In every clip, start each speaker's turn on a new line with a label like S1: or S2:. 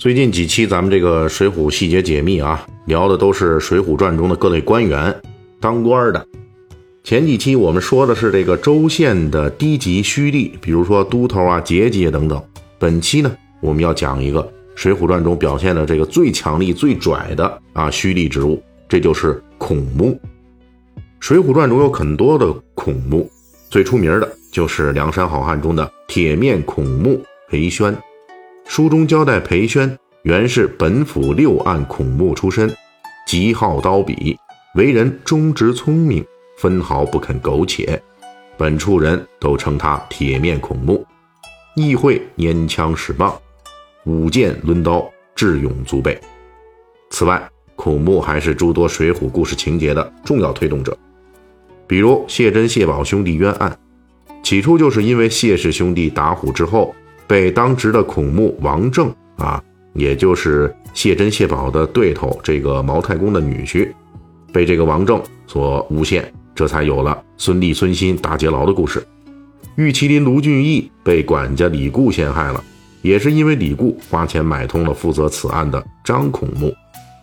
S1: 最近几期咱们这个《水浒细节解密》啊，聊的都是《水浒传》中的各类官员、当官的。前几期我们说的是这个州县的低级虚吏，比如说都头啊、节级等等。本期呢，我们要讲一个《水浒传》中表现的这个最强力、最拽的啊虚吏职务，这就是孔目。《水浒传》中有很多的孔目，最出名的就是梁山好汉中的铁面孔目裴宣。书中交代，裴宣原是本府六案孔目出身，极好刀笔，为人忠直聪明，分毫不肯苟且。本处人都称他铁面孔目，亦会拈枪使棒，舞剑抡刀，智勇足备。此外，孔目还是诸多水浒故事情节的重要推动者，比如谢珍、谢宝兄弟冤案，起初就是因为谢氏兄弟打虎之后。被当值的孔目王正啊，也就是谢珍、谢宝的对头，这个毛太公的女婿，被这个王正所诬陷，这才有了孙立、孙新大劫牢的故事。玉麒麟卢俊义被管家李固陷害了，也是因为李固花钱买通了负责此案的张孔目，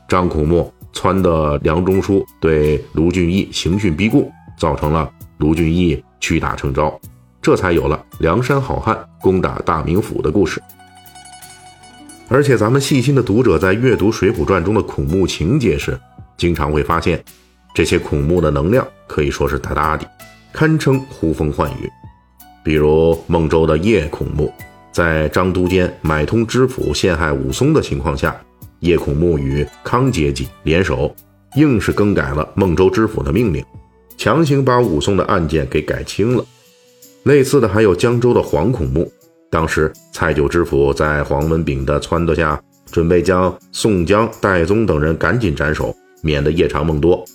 S1: 张孔目撺的梁中书对卢俊义刑讯逼供，造成了卢俊义屈打成招。这才有了梁山好汉攻打大名府的故事。而且，咱们细心的读者在阅读《水浒传》中的孔目情节时，经常会发现，这些孔目的能量可以说是大大的，堪称呼风唤雨。比如孟州的叶孔目，在张都监买通知府陷害武松的情况下，叶孔目与康阶级联手，硬是更改了孟州知府的命令，强行把武松的案件给改轻了。类似的还有江州的黄孔目，当时蔡九知府在黄文炳的撺掇下，准备将宋江、戴宗等人赶紧斩首，免得夜长梦多。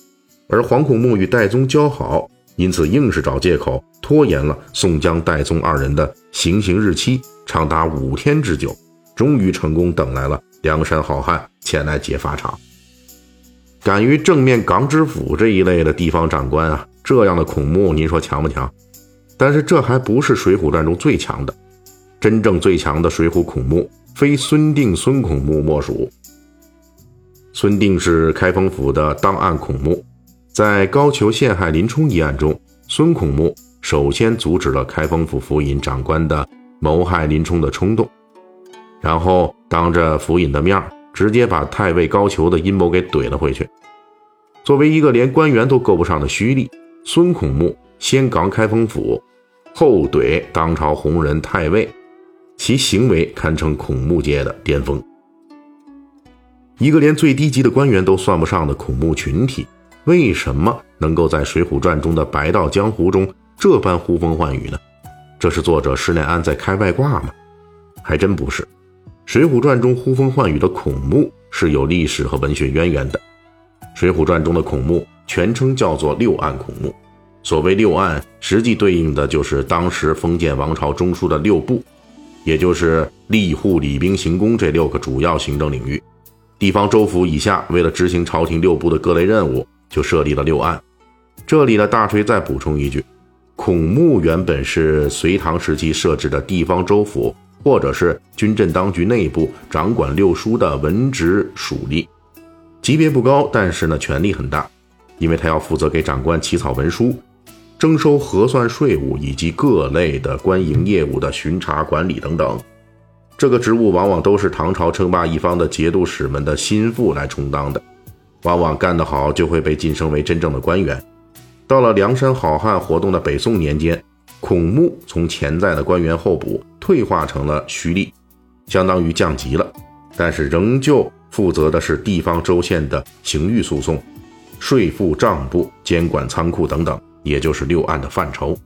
S1: 而黄孔目与戴宗交好，因此硬是找借口拖延了宋江、戴宗二人的行刑日期，长达五天之久，终于成功等来了梁山好汉前来劫法场。敢于正面港知府这一类的地方长官啊，这样的孔目，您说强不强？但是这还不是《水浒传》中最强的，真正最强的水浒孔目，非孙定、孙孔目莫属。孙定是开封府的档案孔目，在高俅陷害林冲一案中，孙孔目首先阻止了开封府府尹长官的谋害林冲的冲动，然后当着府尹的面直接把太尉高俅的阴谋给怼了回去。作为一个连官员都够不上的虚吏，孙孔目先扛开封府。后怼当朝红人太尉，其行为堪称孔目界的巅峰。一个连最低级的官员都算不上的孔目群体，为什么能够在《水浒传》中的白道江湖中这般呼风唤雨呢？这是作者施耐庵在开外挂吗？还真不是，《水浒传》中呼风唤雨的孔目是有历史和文学渊源的。《水浒传》中的孔目全称叫做六案孔目。所谓六案，实际对应的就是当时封建王朝中枢的六部，也就是吏户礼兵刑工这六个主要行政领域。地方州府以下为了执行朝廷六部的各类任务，就设立了六案。这里呢，大锤再补充一句：孔目原本是隋唐时期设置的地方州府或者是军镇当局内部掌管六书的文职属吏，级别不高，但是呢，权力很大，因为他要负责给长官起草文书。征收核算税务以及各类的官营业务的巡查管理等等，这个职务往往都是唐朝称霸一方的节度使们的心腹来充当的，往往干得好就会被晋升为真正的官员。到了梁山好汉活动的北宋年间，孔目从潜在的官员候补退化成了虚吏，相当于降级了，但是仍旧负责的是地方州县的刑狱诉讼、税赋账簿、监管仓库等等。也就是六案的范畴，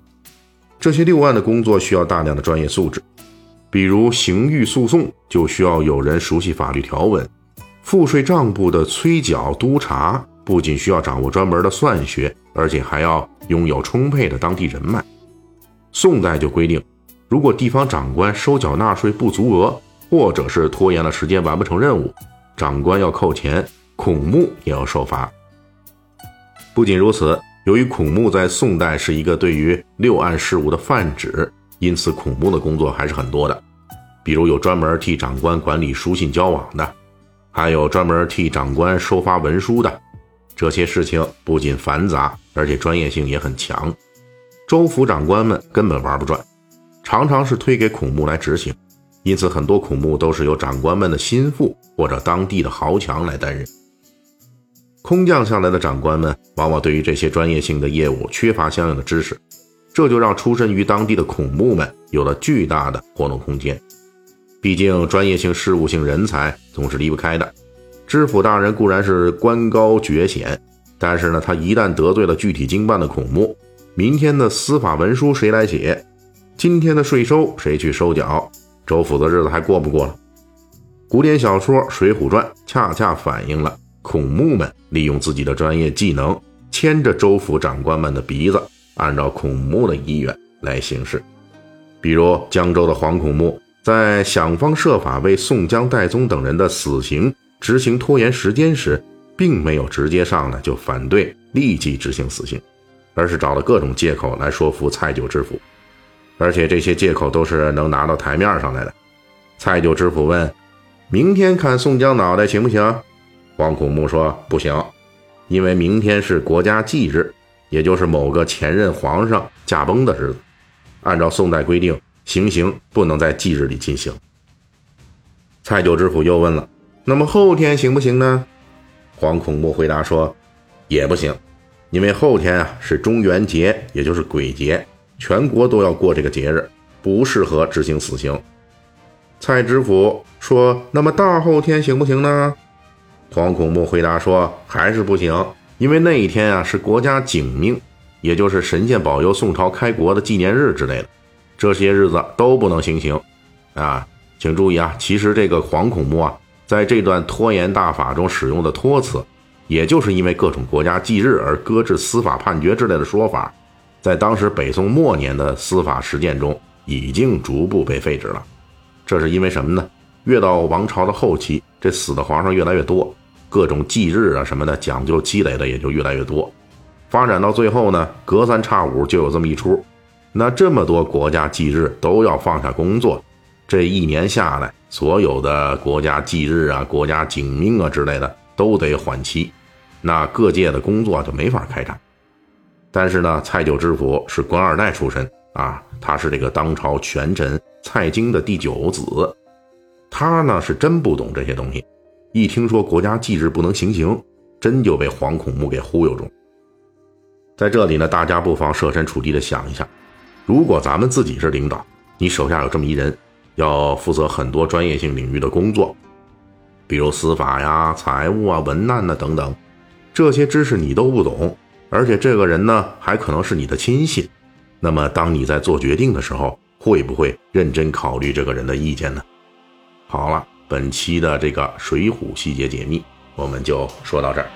S1: 这些六案的工作需要大量的专业素质，比如刑狱诉讼就需要有人熟悉法律条文，赋税账簿的催缴督查，不仅需要掌握专门的算学，而且还要拥有充沛的当地人脉。宋代就规定，如果地方长官收缴纳税不足额，或者是拖延了时间完不成任务，长官要扣钱，孔目也要受罚。不仅如此，由于孔目在宋代是一个对于六案事务的泛指，因此孔目的工作还是很多的。比如有专门替长官管理书信交往的，还有专门替长官收发文书的。这些事情不仅繁杂，而且专业性也很强。州府长官们根本玩不转，常常是推给孔目来执行。因此，很多孔目都是由长官们的心腹或者当地的豪强来担任。空降下来的长官们，往往对于这些专业性的业务缺乏相应的知识，这就让出身于当地的孔目们有了巨大的活动空间。毕竟，专业性事务性人才总是离不开的。知府大人固然是官高爵显，但是呢，他一旦得罪了具体经办的孔目，明天的司法文书谁来写？今天的税收谁去收缴？州府的日子还过不过了？古典小说《水浒传》恰恰反映了。孔目们利用自己的专业技能，牵着州府长官们的鼻子，按照孔目的意愿来行事。比如江州的黄孔目，在想方设法为宋江、戴宗等人的死刑执行拖延时间时，并没有直接上来就反对立即执行死刑，而是找了各种借口来说服蔡九知府，而且这些借口都是能拿到台面上来的。蔡九知府问：“明天砍宋江脑袋行不行？”黄孔目说：“不行，因为明天是国家忌日，也就是某个前任皇上驾崩的日子。按照宋代规定，行刑不能在忌日里进行。”蔡九知府又问了：“那么后天行不行呢？”黄孔目回答说：“也不行，因为后天啊是中元节，也就是鬼节，全国都要过这个节日，不适合执行死刑。”蔡知府说：“那么大后天行不行呢？”黄孔目回答说：“还是不行，因为那一天啊是国家警命，也就是神仙保佑宋朝开国的纪念日之类的，这些日子都不能行刑。啊，请注意啊，其实这个黄孔目啊，在这段拖延大法中使用的托词，也就是因为各种国家忌日而搁置司法判决之类的说法，在当时北宋末年的司法实践中已经逐步被废止了。这是因为什么呢？越到王朝的后期。”这死的皇上越来越多，各种忌日啊什么的讲究积累的也就越来越多，发展到最后呢，隔三差五就有这么一出。那这么多国家忌日都要放下工作，这一年下来，所有的国家忌日啊、国家警命啊之类的都得缓期，那各界的工作就没法开展。但是呢，蔡九知府是官二代出身啊，他是这个当朝权臣蔡京的第九子。他呢是真不懂这些东西，一听说国家忌日不能行刑，真就被黄孔木给忽悠住。在这里呢，大家不妨设身处地的想一下，如果咱们自己是领导，你手下有这么一人，要负责很多专业性领域的工作，比如司法呀、财务啊、文案呐等等，这些知识你都不懂，而且这个人呢还可能是你的亲信，那么当你在做决定的时候，会不会认真考虑这个人的意见呢？好了，本期的这个《水浒细节解密》，我们就说到这儿。